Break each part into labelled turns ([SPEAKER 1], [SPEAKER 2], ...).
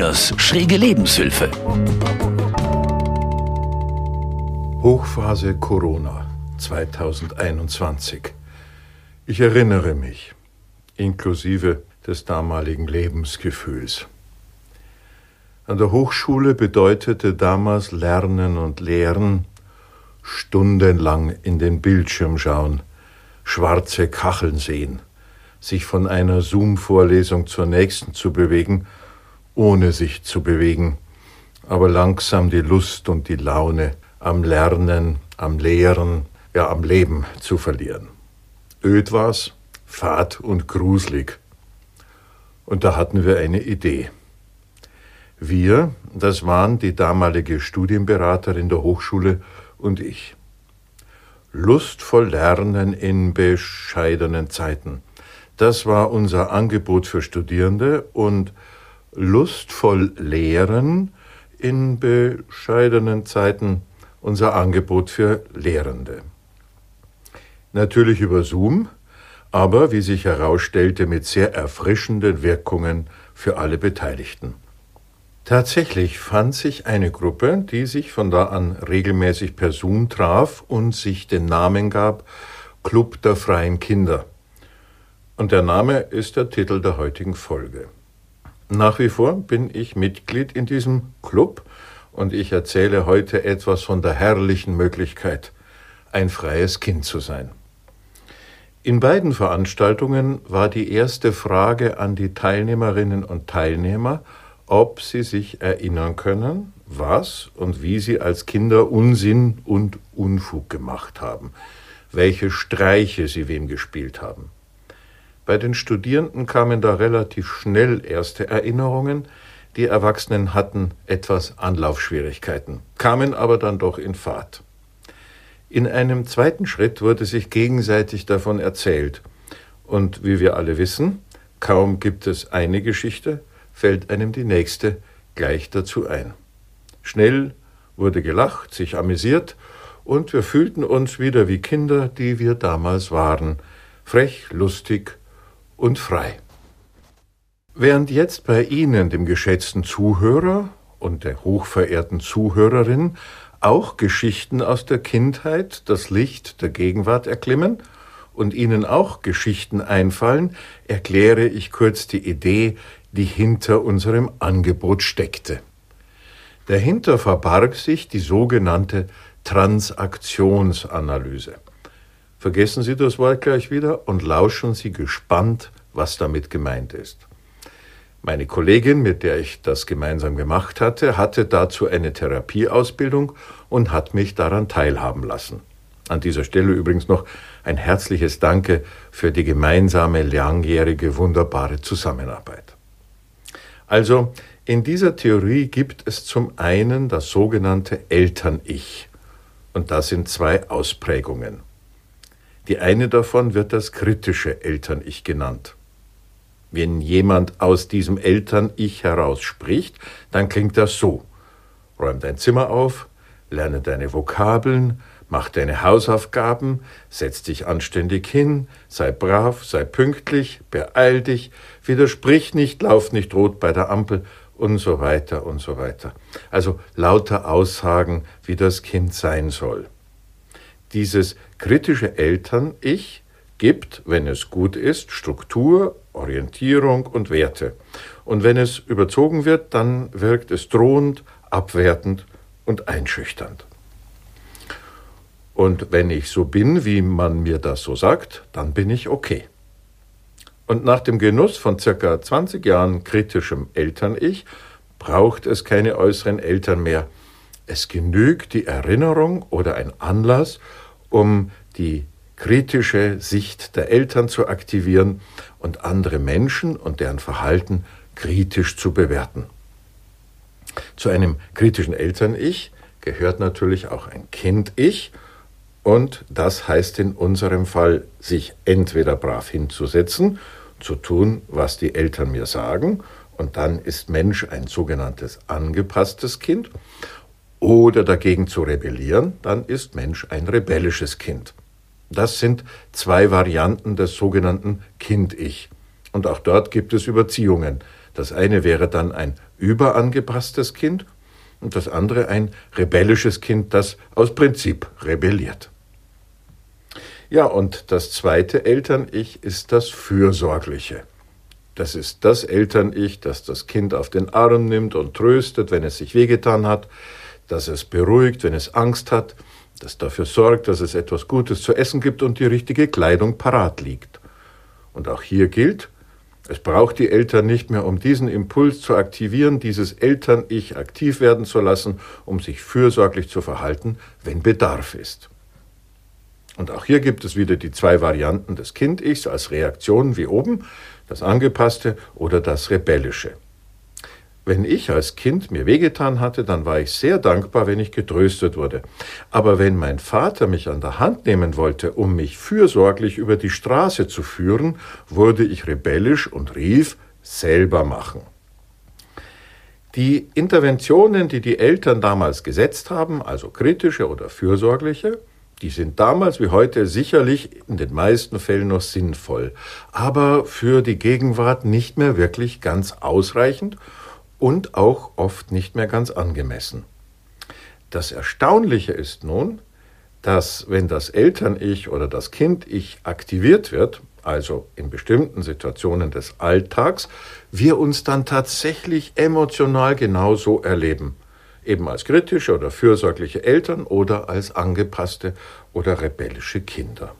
[SPEAKER 1] Müllers schräge Lebenshilfe.
[SPEAKER 2] Hochphase Corona 2021. Ich erinnere mich, inklusive des damaligen Lebensgefühls. An der Hochschule bedeutete damals Lernen und Lehren stundenlang in den Bildschirm schauen, schwarze Kacheln sehen, sich von einer Zoom-Vorlesung zur nächsten zu bewegen, ohne sich zu bewegen, aber langsam die Lust und die Laune am Lernen, am Lehren, ja am Leben zu verlieren. Öd war's, fad und gruselig. Und da hatten wir eine Idee. Wir, das waren die damalige Studienberaterin der Hochschule und ich. Lustvoll lernen in bescheidenen Zeiten. Das war unser Angebot für Studierende und lustvoll lehren in bescheidenen Zeiten unser Angebot für Lehrende. Natürlich über Zoom, aber wie sich herausstellte, mit sehr erfrischenden Wirkungen für alle Beteiligten. Tatsächlich fand sich eine Gruppe, die sich von da an regelmäßig per Zoom traf und sich den Namen gab Club der freien Kinder. Und der Name ist der Titel der heutigen Folge. Nach wie vor bin ich Mitglied in diesem Club und ich erzähle heute etwas von der herrlichen Möglichkeit, ein freies Kind zu sein. In beiden Veranstaltungen war die erste Frage an die Teilnehmerinnen und Teilnehmer, ob sie sich erinnern können, was und wie sie als Kinder Unsinn und Unfug gemacht haben, welche Streiche sie wem gespielt haben. Bei den Studierenden kamen da relativ schnell erste Erinnerungen, die Erwachsenen hatten etwas Anlaufschwierigkeiten, kamen aber dann doch in Fahrt. In einem zweiten Schritt wurde sich gegenseitig davon erzählt, und wie wir alle wissen, kaum gibt es eine Geschichte, fällt einem die nächste gleich dazu ein. Schnell wurde gelacht, sich amüsiert, und wir fühlten uns wieder wie Kinder, die wir damals waren, frech, lustig und frei. Während jetzt bei Ihnen, dem geschätzten Zuhörer und der hochverehrten Zuhörerin, auch Geschichten aus der Kindheit das Licht der Gegenwart erklimmen und Ihnen auch Geschichten einfallen, erkläre ich kurz die Idee, die hinter unserem Angebot steckte. Dahinter verbarg sich die sogenannte Transaktionsanalyse. Vergessen Sie das Wort gleich wieder und lauschen Sie gespannt, was damit gemeint ist. Meine Kollegin, mit der ich das gemeinsam gemacht hatte, hatte dazu eine Therapieausbildung und hat mich daran teilhaben lassen. An dieser Stelle übrigens noch ein herzliches Danke für die gemeinsame langjährige wunderbare Zusammenarbeit. Also in dieser Theorie gibt es zum einen das sogenannte Eltern-Ich. Und das sind zwei Ausprägungen. Die eine davon wird das kritische Eltern-Ich genannt. Wenn jemand aus diesem Eltern-Ich heraus spricht, dann klingt das so. Räum dein Zimmer auf, lerne deine Vokabeln, mach deine Hausaufgaben, setz dich anständig hin, sei brav, sei pünktlich, beeil dich, widersprich nicht, lauf nicht rot bei der Ampel und so weiter und so weiter. Also lauter Aussagen, wie das Kind sein soll. Dieses kritische Eltern-Ich gibt, wenn es gut ist, Struktur, Orientierung und Werte. Und wenn es überzogen wird, dann wirkt es drohend, abwertend und einschüchternd. Und wenn ich so bin, wie man mir das so sagt, dann bin ich okay. Und nach dem Genuss von circa 20 Jahren kritischem Eltern-Ich braucht es keine äußeren Eltern mehr. Es genügt die Erinnerung oder ein Anlass, um die kritische Sicht der Eltern zu aktivieren und andere Menschen und deren Verhalten kritisch zu bewerten. Zu einem kritischen Eltern-Ich gehört natürlich auch ein Kind-Ich und das heißt in unserem Fall, sich entweder brav hinzusetzen zu tun, was die Eltern mir sagen, und dann ist Mensch ein sogenanntes angepasstes Kind, oder dagegen zu rebellieren, dann ist Mensch ein rebellisches Kind. Das sind zwei Varianten des sogenannten Kind-Ich. Und auch dort gibt es Überziehungen. Das eine wäre dann ein überangepasstes Kind und das andere ein rebellisches Kind, das aus Prinzip rebelliert. Ja, und das zweite Eltern-Ich ist das Fürsorgliche. Das ist das Eltern-Ich, das das Kind auf den Arm nimmt und tröstet, wenn es sich wehgetan hat, das es beruhigt, wenn es Angst hat, das dafür sorgt, dass es etwas Gutes zu essen gibt und die richtige Kleidung parat liegt. Und auch hier gilt, es braucht die Eltern nicht mehr, um diesen Impuls zu aktivieren, dieses Eltern-Ich aktiv werden zu lassen, um sich fürsorglich zu verhalten, wenn Bedarf ist. Und auch hier gibt es wieder die zwei Varianten des Kind-Ichs als Reaktion wie oben, das angepasste oder das rebellische. Wenn ich als Kind mir wehgetan hatte, dann war ich sehr dankbar, wenn ich getröstet wurde. Aber wenn mein Vater mich an der Hand nehmen wollte, um mich fürsorglich über die Straße zu führen, wurde ich rebellisch und rief selber machen. Die Interventionen, die die Eltern damals gesetzt haben, also kritische oder fürsorgliche, die sind damals wie heute sicherlich in den meisten Fällen noch sinnvoll, aber für die Gegenwart nicht mehr wirklich ganz ausreichend und auch oft nicht mehr ganz angemessen. Das Erstaunliche ist nun, dass wenn das Eltern-Ich oder das Kind-Ich aktiviert wird, also in bestimmten Situationen des Alltags, wir uns dann tatsächlich emotional genauso erleben, eben als kritische oder fürsorgliche Eltern oder als angepasste oder rebellische Kinder.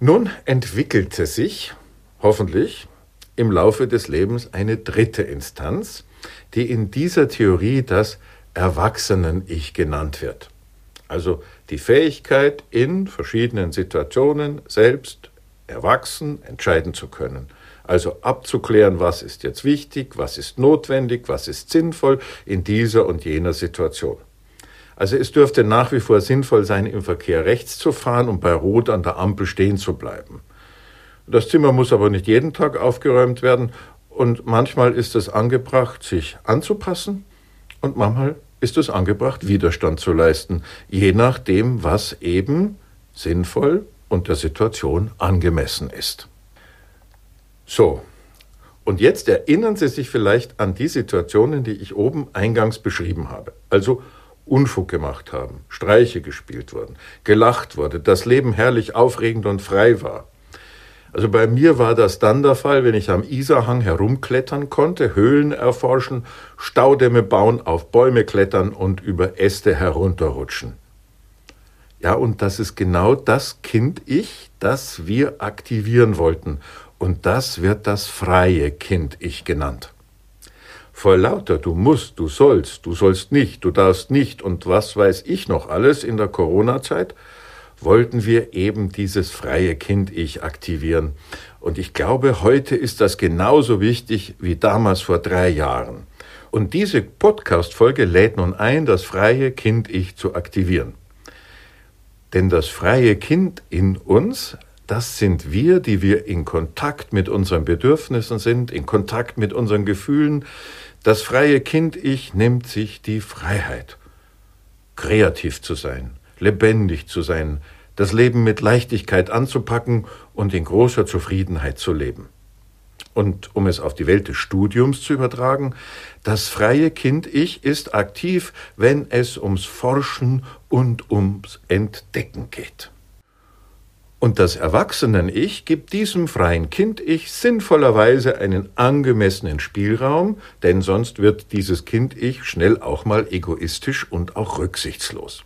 [SPEAKER 2] Nun entwickelte sich, hoffentlich, im Laufe des Lebens eine dritte Instanz, die in dieser Theorie das Erwachsenen-Ich genannt wird. Also die Fähigkeit, in verschiedenen Situationen selbst erwachsen entscheiden zu können. Also abzuklären, was ist jetzt wichtig, was ist notwendig, was ist sinnvoll in dieser und jener Situation. Also es dürfte nach wie vor sinnvoll sein, im Verkehr rechts zu fahren und bei Rot an der Ampel stehen zu bleiben. Das Zimmer muss aber nicht jeden Tag aufgeräumt werden und manchmal ist es angebracht, sich anzupassen und manchmal ist es angebracht, Widerstand zu leisten, je nachdem, was eben sinnvoll und der Situation angemessen ist. So, und jetzt erinnern Sie sich vielleicht an die Situationen, die ich oben eingangs beschrieben habe. Also Unfug gemacht haben, Streiche gespielt wurden, gelacht wurde, das Leben herrlich aufregend und frei war. Also bei mir war das dann der Fall, wenn ich am Isarhang herumklettern konnte, Höhlen erforschen, Staudämme bauen, auf Bäume klettern und über Äste herunterrutschen. Ja, und das ist genau das Kind-Ich, das wir aktivieren wollten. Und das wird das freie Kind-Ich genannt. Voll lauter du musst, du sollst, du sollst nicht, du darfst nicht und was weiß ich noch alles in der Corona-Zeit, wollten wir eben dieses freie Kind-Ich aktivieren. Und ich glaube, heute ist das genauso wichtig wie damals vor drei Jahren. Und diese Podcast-Folge lädt nun ein, das freie Kind-Ich zu aktivieren. Denn das freie Kind in uns, das sind wir, die wir in Kontakt mit unseren Bedürfnissen sind, in Kontakt mit unseren Gefühlen. Das freie Kind-Ich nimmt sich die Freiheit, kreativ zu sein, lebendig zu sein, das Leben mit Leichtigkeit anzupacken und in großer Zufriedenheit zu leben. Und um es auf die Welt des Studiums zu übertragen, das freie Kind-Ich ist aktiv, wenn es ums Forschen und ums Entdecken geht. Und das Erwachsenen-Ich gibt diesem freien Kind-Ich sinnvollerweise einen angemessenen Spielraum, denn sonst wird dieses Kind-Ich schnell auch mal egoistisch und auch rücksichtslos.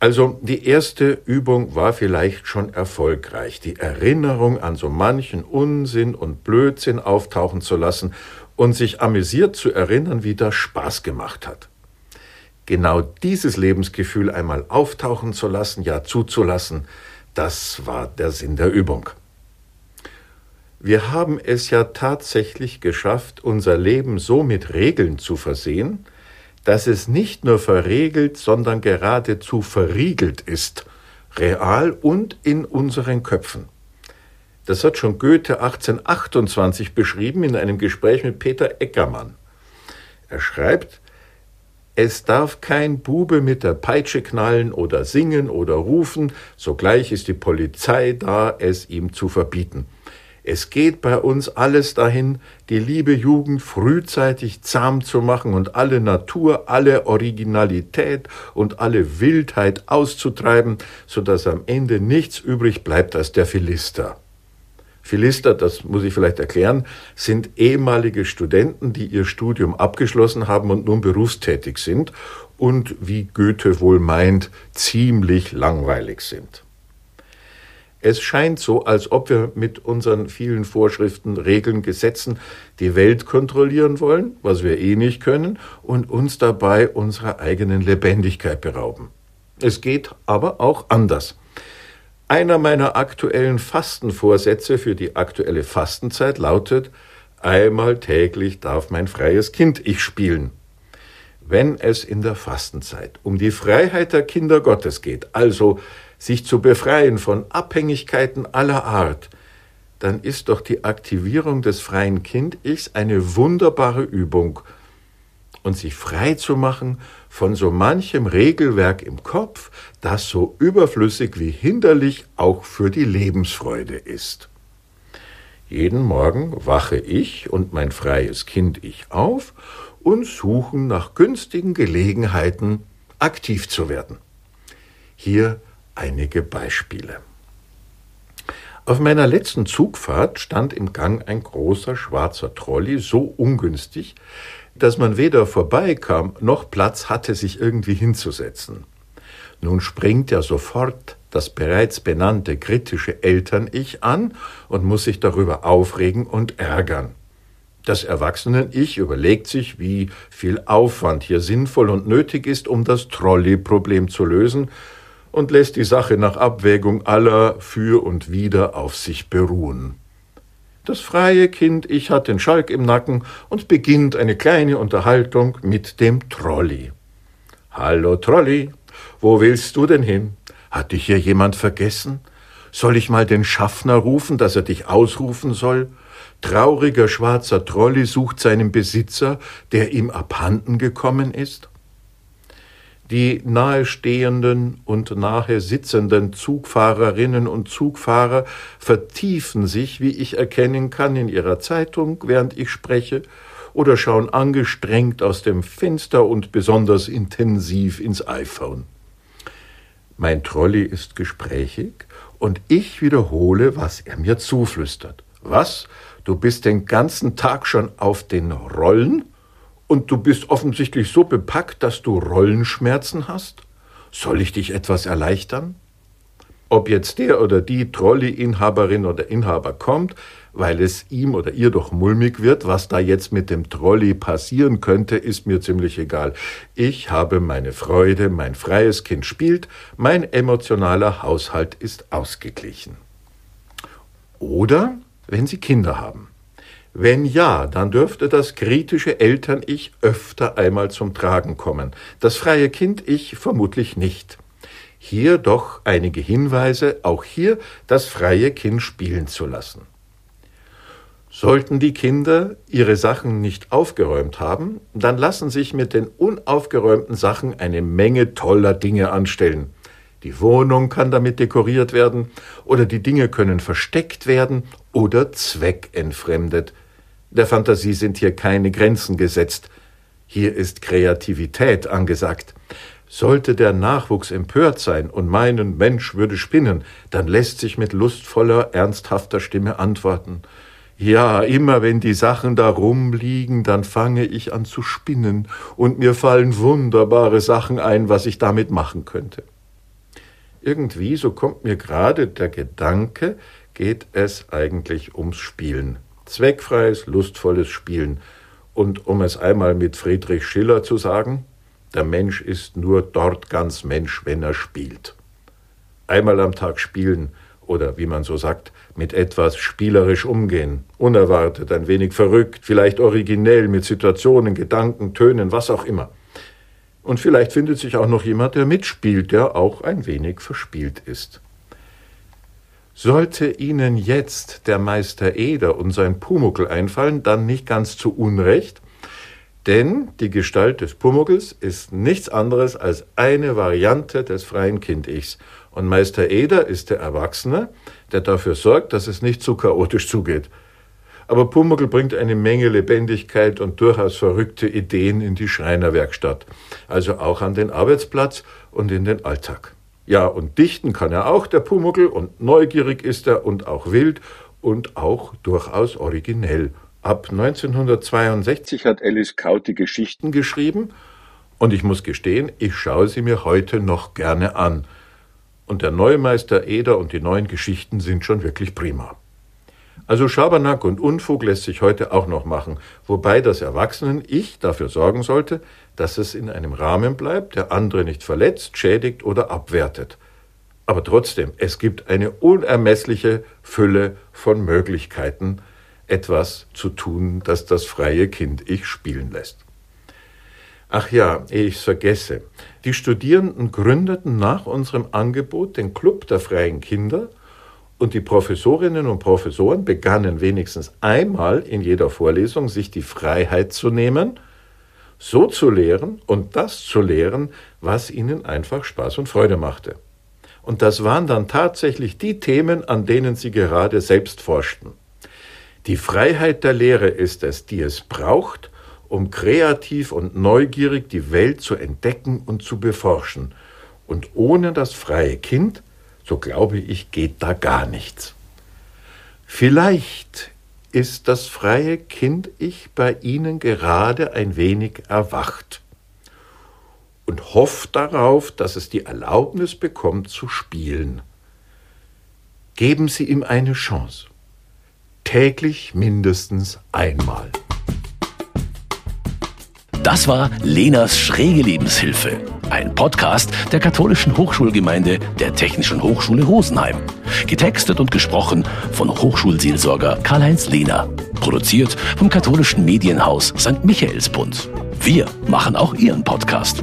[SPEAKER 2] Also die erste Übung war vielleicht schon erfolgreich, die Erinnerung an so manchen Unsinn und Blödsinn auftauchen zu lassen und sich amüsiert zu erinnern, wie das Spaß gemacht hat. Genau dieses Lebensgefühl einmal auftauchen zu lassen, ja zuzulassen, das war der Sinn der Übung. Wir haben es ja tatsächlich geschafft, unser Leben so mit Regeln zu versehen, dass es nicht nur verregelt, sondern geradezu verriegelt ist, real und in unseren Köpfen. Das hat schon Goethe 1828 beschrieben in einem Gespräch mit Peter Eckermann. Er schreibt, es darf kein Bube mit der Peitsche knallen oder singen oder rufen, sogleich ist die Polizei da, es ihm zu verbieten. Es geht bei uns alles dahin, die liebe Jugend frühzeitig zahm zu machen und alle Natur, alle Originalität und alle Wildheit auszutreiben, so dass am Ende nichts übrig bleibt als der Philister. Philister, das muss ich vielleicht erklären, sind ehemalige Studenten, die ihr Studium abgeschlossen haben und nun berufstätig sind und, wie Goethe wohl meint, ziemlich langweilig sind. Es scheint so, als ob wir mit unseren vielen Vorschriften, Regeln, Gesetzen die Welt kontrollieren wollen, was wir eh nicht können, und uns dabei unserer eigenen Lebendigkeit berauben. Es geht aber auch anders. Einer meiner aktuellen Fastenvorsätze für die aktuelle Fastenzeit lautet, einmal täglich darf mein freies Kind ich spielen. Wenn es in der Fastenzeit um die Freiheit der Kinder Gottes geht, also sich zu befreien von Abhängigkeiten aller Art, dann ist doch die Aktivierung des freien Kind-Ichs eine wunderbare Übung. Und sich frei zu machen von so manchem Regelwerk im Kopf, das so überflüssig wie hinderlich auch für die Lebensfreude ist. Jeden Morgen wache ich und mein freies Kind-Ich auf und suchen nach günstigen Gelegenheiten, aktiv zu werden. Hier einige Beispiele. Auf meiner letzten Zugfahrt stand im Gang ein großer schwarzer Trolley so ungünstig, dass man weder vorbeikam noch Platz hatte, sich irgendwie hinzusetzen. Nun springt ja sofort das bereits benannte kritische Eltern-Ich an und muss sich darüber aufregen und ärgern. Das Erwachsenen-Ich überlegt sich, wie viel Aufwand hier sinnvoll und nötig ist, um das Trolley-Problem zu lösen und lässt die Sache nach Abwägung aller für und wider auf sich beruhen. Das freie Kind Ich hat den Schalk im Nacken und beginnt eine kleine Unterhaltung mit dem Trolli. Hallo Trolli, wo willst du denn hin? Hat dich hier jemand vergessen? Soll ich mal den Schaffner rufen, dass er dich ausrufen soll? Trauriger schwarzer Trolli sucht seinen Besitzer, der ihm abhanden gekommen ist? Die nahestehenden und nahe sitzenden Zugfahrerinnen und Zugfahrer vertiefen sich, wie ich erkennen kann, in ihrer Zeitung, während ich spreche, oder schauen angestrengt aus dem Fenster und besonders intensiv ins iPhone. Mein Trolley ist gesprächig und ich wiederhole, was er mir zuflüstert. Was? Du bist den ganzen Tag schon auf den Rollen? Und du bist offensichtlich so bepackt, dass du Rollenschmerzen hast? Soll ich dich etwas erleichtern? Ob jetzt der oder die Trolley-Inhaberin oder Inhaber kommt, weil es ihm oder ihr doch mulmig wird, was da jetzt mit dem Trolley passieren könnte, ist mir ziemlich egal. Ich habe meine Freude, mein freies Kind spielt, mein emotionaler Haushalt ist ausgeglichen. Oder wenn Sie Kinder haben. Wenn ja, dann dürfte das kritische Eltern-Ich öfter einmal zum Tragen kommen, das freie Kind-Ich vermutlich nicht. Hier doch einige Hinweise, auch hier das freie Kind spielen zu lassen. Sollten die Kinder ihre Sachen nicht aufgeräumt haben, dann lassen sich mit den unaufgeräumten Sachen eine Menge toller Dinge anstellen. Die Wohnung kann damit dekoriert werden, oder die Dinge können versteckt werden oder zweckentfremdet. Der Fantasie sind hier keine Grenzen gesetzt. Hier ist Kreativität angesagt. Sollte der Nachwuchs empört sein und meinen, Mensch würde spinnen, dann lässt sich mit lustvoller, ernsthafter Stimme antworten. Ja, immer wenn die Sachen da rumliegen, dann fange ich an zu spinnen und mir fallen wunderbare Sachen ein, was ich damit machen könnte. Irgendwie, so kommt mir gerade der Gedanke, geht es eigentlich ums Spielen zweckfreies, lustvolles Spielen. Und um es einmal mit Friedrich Schiller zu sagen, der Mensch ist nur dort ganz Mensch, wenn er spielt. Einmal am Tag spielen oder wie man so sagt, mit etwas spielerisch umgehen, unerwartet, ein wenig verrückt, vielleicht originell mit Situationen, Gedanken, Tönen, was auch immer. Und vielleicht findet sich auch noch jemand, der mitspielt, der auch ein wenig verspielt ist. Sollte Ihnen jetzt der Meister Eder und sein Pumuckel einfallen, dann nicht ganz zu Unrecht, Denn die Gestalt des Pumuckls ist nichts anderes als eine Variante des freien Kind-Ichs. Und Meister Eder ist der Erwachsene, der dafür sorgt, dass es nicht zu chaotisch zugeht. Aber Pumuckl bringt eine Menge Lebendigkeit und durchaus verrückte Ideen in die Schreinerwerkstatt, also auch an den Arbeitsplatz und in den Alltag. Ja, und dichten kann er auch, der Pumuckl, und neugierig ist er und auch wild und auch durchaus originell. Ab 1962 hat Alice Kaut die Geschichten geschrieben und ich muss gestehen, ich schaue sie mir heute noch gerne an. Und der Neumeister Eder und die neuen Geschichten sind schon wirklich prima. Also Schabernack und Unfug lässt sich heute auch noch machen, wobei das Erwachsenen-Ich dafür sorgen sollte, dass es in einem Rahmen bleibt, der andere nicht verletzt, schädigt oder abwertet. Aber trotzdem, es gibt eine unermessliche Fülle von Möglichkeiten, etwas zu tun, das das freie Kind-Ich spielen lässt. Ach ja, ehe ich vergesse. Die Studierenden gründeten nach unserem Angebot den Club der freien Kinder und die Professorinnen und Professoren begannen wenigstens einmal in jeder Vorlesung sich die Freiheit zu nehmen, so zu lehren und das zu lehren, was ihnen einfach Spaß und Freude machte. Und das waren dann tatsächlich die Themen, an denen sie gerade selbst forschten. Die Freiheit der Lehre ist es, die es braucht, um kreativ und neugierig die Welt zu entdecken und zu beforschen. Und ohne das freie Kind so glaube ich, geht da gar nichts. Vielleicht ist das freie Kind-Ich bei Ihnen gerade ein wenig erwacht und hofft darauf, dass es die Erlaubnis bekommt zu spielen. Geben Sie ihm eine Chance. Täglich mindestens einmal.
[SPEAKER 1] Das war Lenas schräge Lebenshilfe, ein Podcast der katholischen Hochschulgemeinde der Technischen Hochschule Rosenheim. Getextet und gesprochen von Hochschulseelsorger Karl-Heinz Lehner. Produziert vom katholischen Medienhaus St. Michaelsbund. Wir machen auch Ihren Podcast.